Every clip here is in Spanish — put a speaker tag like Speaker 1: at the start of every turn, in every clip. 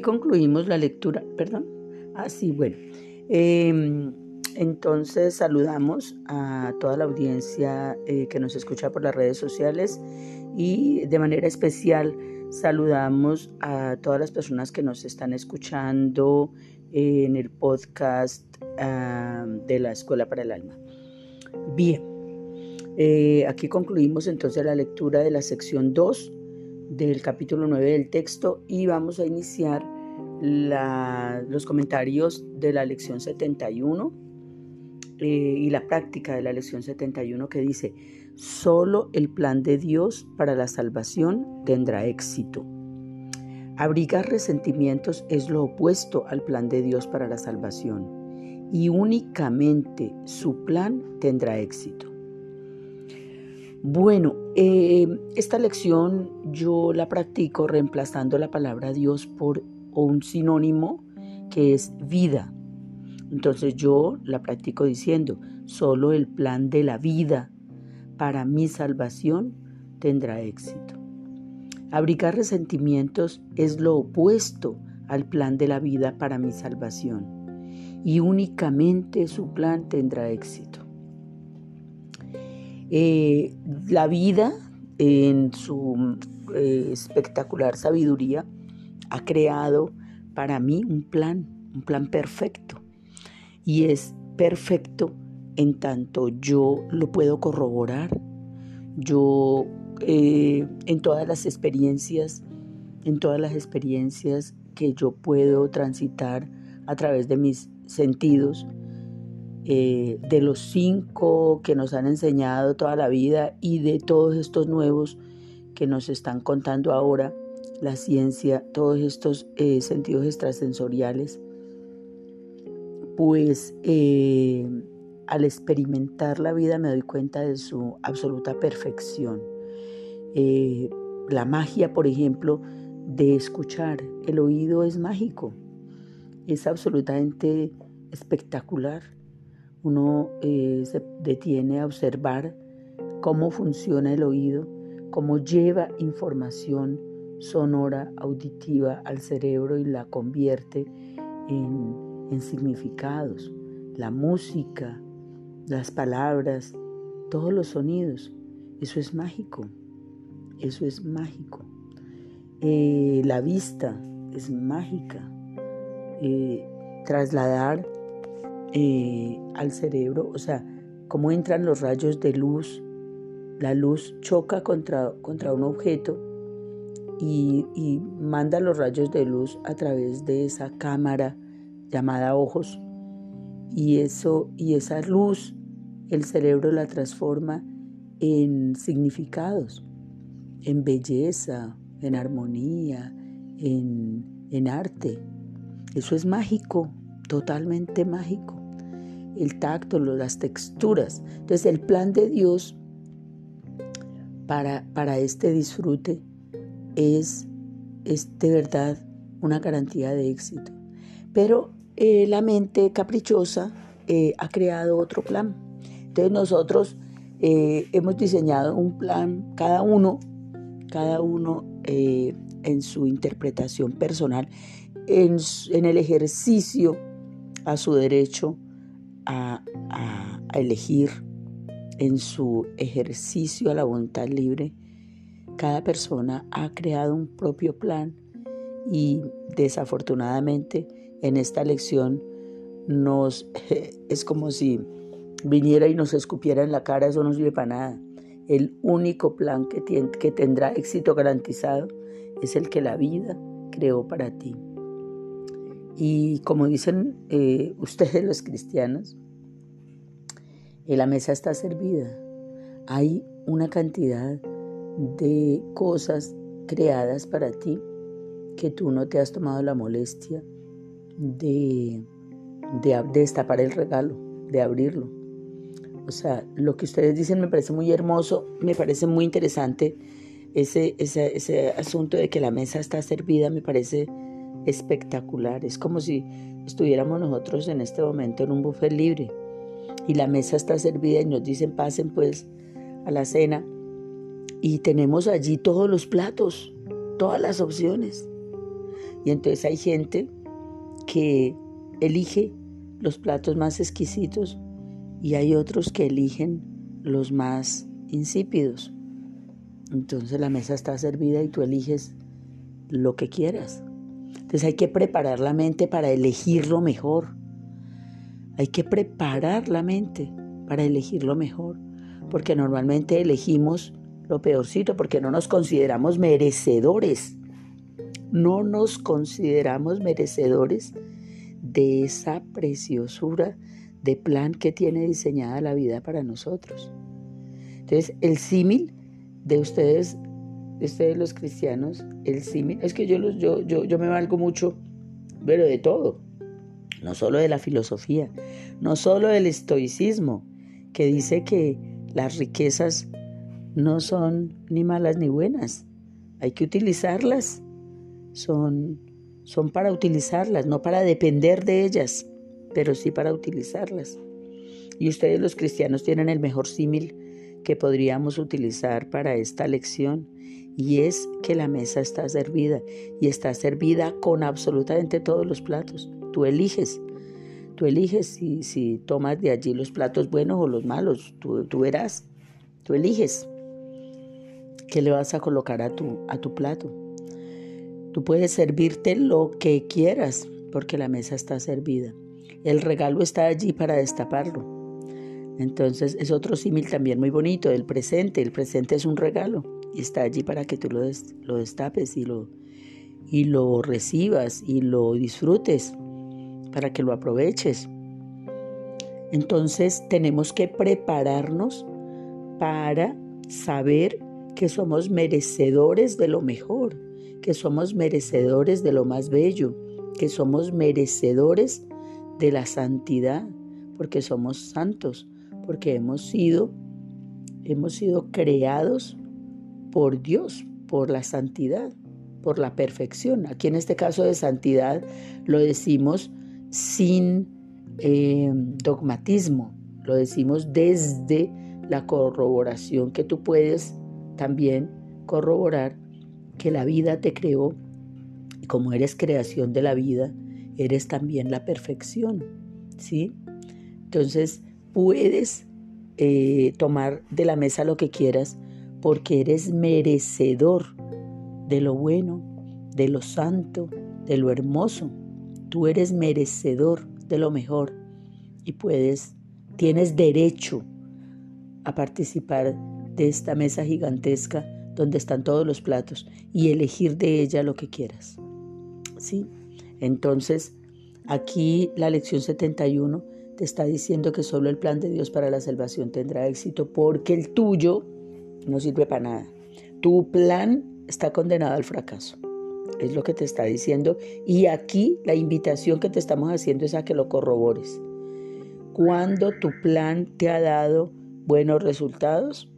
Speaker 1: concluimos la lectura, perdón. Ah, sí, bueno. Em, entonces saludamos a toda la audiencia eh, que nos escucha por las redes sociales y de manera especial saludamos a todas las personas que nos están escuchando en el podcast ah, de la Escuela para el Alma. Bien, eh, aquí concluimos entonces la lectura de la sección 2 del capítulo 9 del texto y vamos a iniciar los comentarios de la lección 71 eh, y la práctica de la lección 71 que dice, solo el plan de Dios para la salvación tendrá éxito. Abrigar resentimientos es lo opuesto al plan de Dios para la salvación y únicamente su plan tendrá éxito. Bueno, eh, esta lección yo la practico reemplazando la palabra Dios por un sinónimo que es vida. Entonces yo la practico diciendo, solo el plan de la vida para mi salvación tendrá éxito. Abrigar resentimientos es lo opuesto al plan de la vida para mi salvación y únicamente su plan tendrá éxito. Eh, la vida, en su eh, espectacular sabiduría, ha creado para mí un plan, un plan perfecto. Y es perfecto en tanto yo lo puedo corroborar. Yo eh, en todas las experiencias, en todas las experiencias que yo puedo transitar a través de mis sentidos, eh, de los cinco que nos han enseñado toda la vida y de todos estos nuevos que nos están contando ahora, la ciencia, todos estos eh, sentidos extrasensoriales, pues eh, al experimentar la vida me doy cuenta de su absoluta perfección. la magia, por ejemplo, de escuchar, el oído es mágico, es absolutamente espectacular uno eh, se detiene a observar cómo funciona el oído, cómo lleva información sonora, auditiva al cerebro y la convierte en, en significados. La música, las palabras, todos los sonidos. Eso es mágico. Eso es mágico. Eh, la vista es mágica. Eh, trasladar eh, al cerebro, o sea, cómo entran los rayos de luz, la luz choca contra, contra un objeto y, y manda los rayos de luz a través de esa cámara llamada ojos y eso y esa luz el cerebro la transforma en significados, en belleza, en armonía, en, en arte. Eso es mágico, totalmente mágico el tacto, las texturas. Entonces el plan de Dios para, para este disfrute es, es, de verdad una garantía de éxito. Pero eh, la mente caprichosa eh, ha creado otro plan. Entonces nosotros eh, hemos diseñado un plan, cada uno, cada uno en su interpretación personal, en, en el ejercicio a su derecho a, elegir en su ejercicio a la voluntad libre, cada persona ha creado un propio plan y desafortunadamente en esta lección nos es como si viniera y nos escupiera en la cara, eso no sirve para nada. El único plan que, que tendrá éxito garantizado es el que la vida creó para ti. Y como dicen eh, ustedes los cristianos, eh, la mesa está servida. Hay una cantidad de cosas creadas para ti que tú no te has tomado la molestia de, de, destapar el regalo, de abrirlo. O sea, lo que ustedes dicen me parece muy hermoso, me parece muy interesante ese, ese, ese asunto de que la mesa está servida, me parece espectacular. Es como si estuviéramos nosotros en este momento en un buffet libre y la mesa está servida y nos dicen pasen pues a la cena y tenemos allí todos los platos, todas las opciones. Y entonces hay gente que elige los platos más exquisitos y hay otros que eligen los más insípidos. Entonces la mesa está servida y tú eliges lo que quieras. Entonces hay que preparar la mente para elegir lo mejor. Hay que preparar la mente para elegir lo mejor, porque normalmente elegimos lo peorcito, porque no nos consideramos merecedores. No nos consideramos merecedores de esa preciosura de plan que tiene diseñada la vida para nosotros. Entonces, el símil de ustedes, de ustedes los cristianos, el símil, es que yo, yo, yo, yo me valgo mucho, pero de todo, no solo de la filosofía, no solo del estoicismo, que dice que las riquezas no son ni malas ni buenas, hay que utilizarlas, son, son para utilizarlas, no para depender de ellas, pero sí para utilizarlas. Y ustedes los cristianos tienen el mejor símil que podríamos utilizar para esta lección y es que la mesa está servida y está servida con absolutamente todos los platos. Tú eliges, tú eliges si, si tomas de allí los platos buenos o los malos, tú, verás, tú eliges qué le vas a colocar a tu, a tu plato. Tú puedes servirte lo que quieras porque la mesa está servida. El regalo está allí para destaparlo. Entonces es otro símil también muy bonito del presente. El presente es un regalo y está allí para que tú lo, lo destapes y lo, y lo recibas y lo disfrutes, para que lo aproveches. Entonces tenemos que prepararnos para saber que somos merecedores de lo mejor, que somos merecedores de lo más bello, que somos merecedores de la santidad, porque somos santos, porque hemos sido, hemos sido creados por Dios, por la santidad, por la perfección. Aquí en este caso de santidad lo decimos sin eh, dogmatismo, lo decimos desde la corroboración que tú puedes también corroborar que la vida te creó y como eres creación de la vida, eres también la perfección, ¿sí? Entonces, puedes eh, tomar de la mesa lo que quieras porque eres merecedor de lo bueno, de lo santo, de lo hermoso. Tú eres merecedor de lo mejor y puedes, tienes derecho a participar de esta mesa gigantesca donde están todos los platos y elegir de ella lo que quieras. ¿Sí? Entonces, aquí la lección 71 te está diciendo que solo el plan de Dios para la salvación tendrá éxito porque el tuyo no sirve para nada. Tu plan está condenado al fracaso. Es lo que te está diciendo. Y aquí la invitación que te estamos haciendo es a que lo corrobores. Cuando tu plan te ha dado buenos resultados,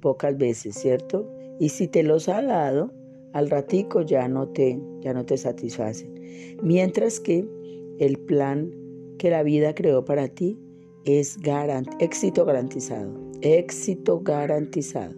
Speaker 1: pocas veces, ¿cierto? Y si te los ha dado, al ratico ya no te, ya no te satisfacen. Mientras que el plan que la vida creó para ti es éxito garantizado, éxito garantizado.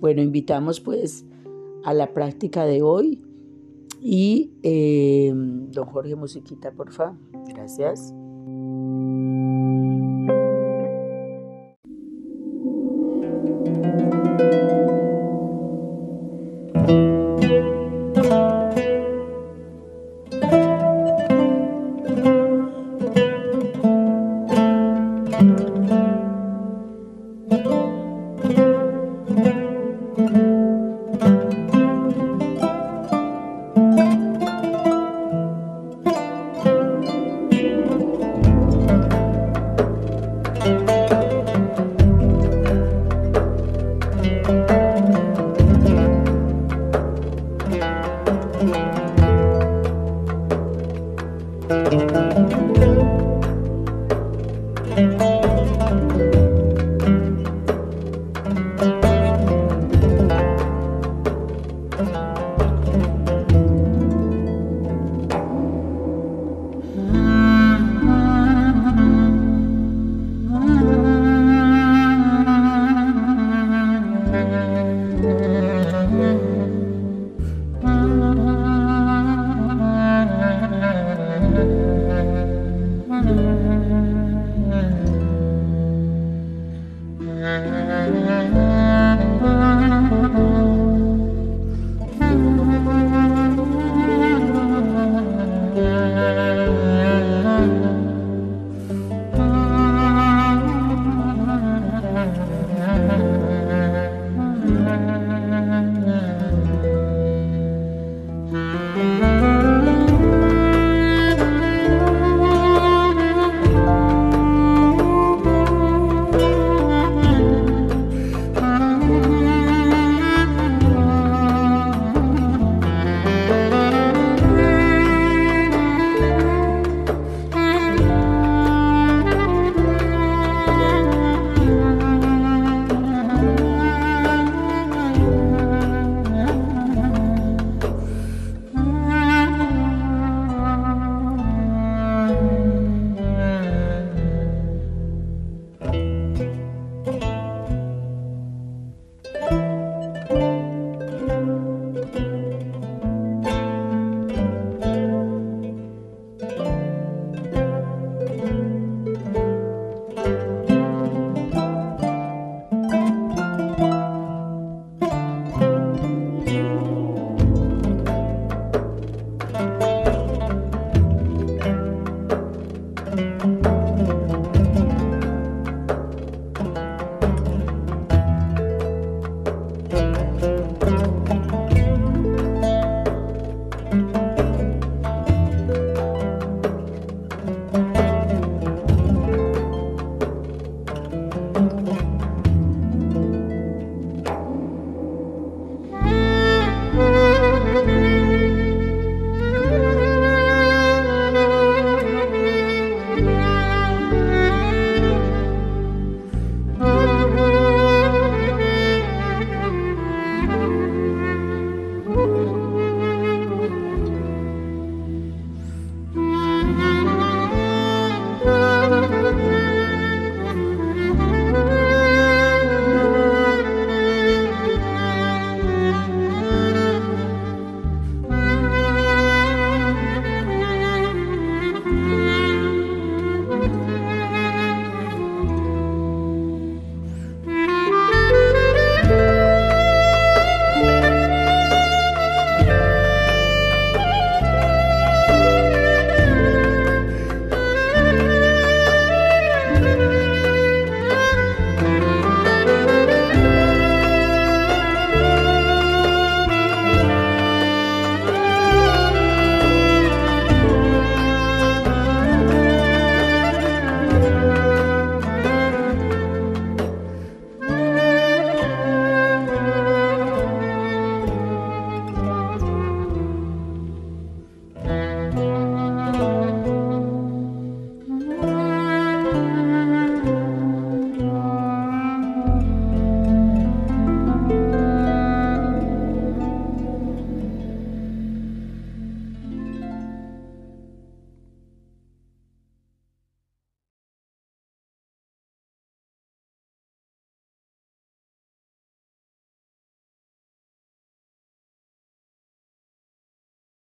Speaker 1: Bueno, invitamos pues a la práctica de hoy y eh, don Jorge Musiquita, por favor. Gracias.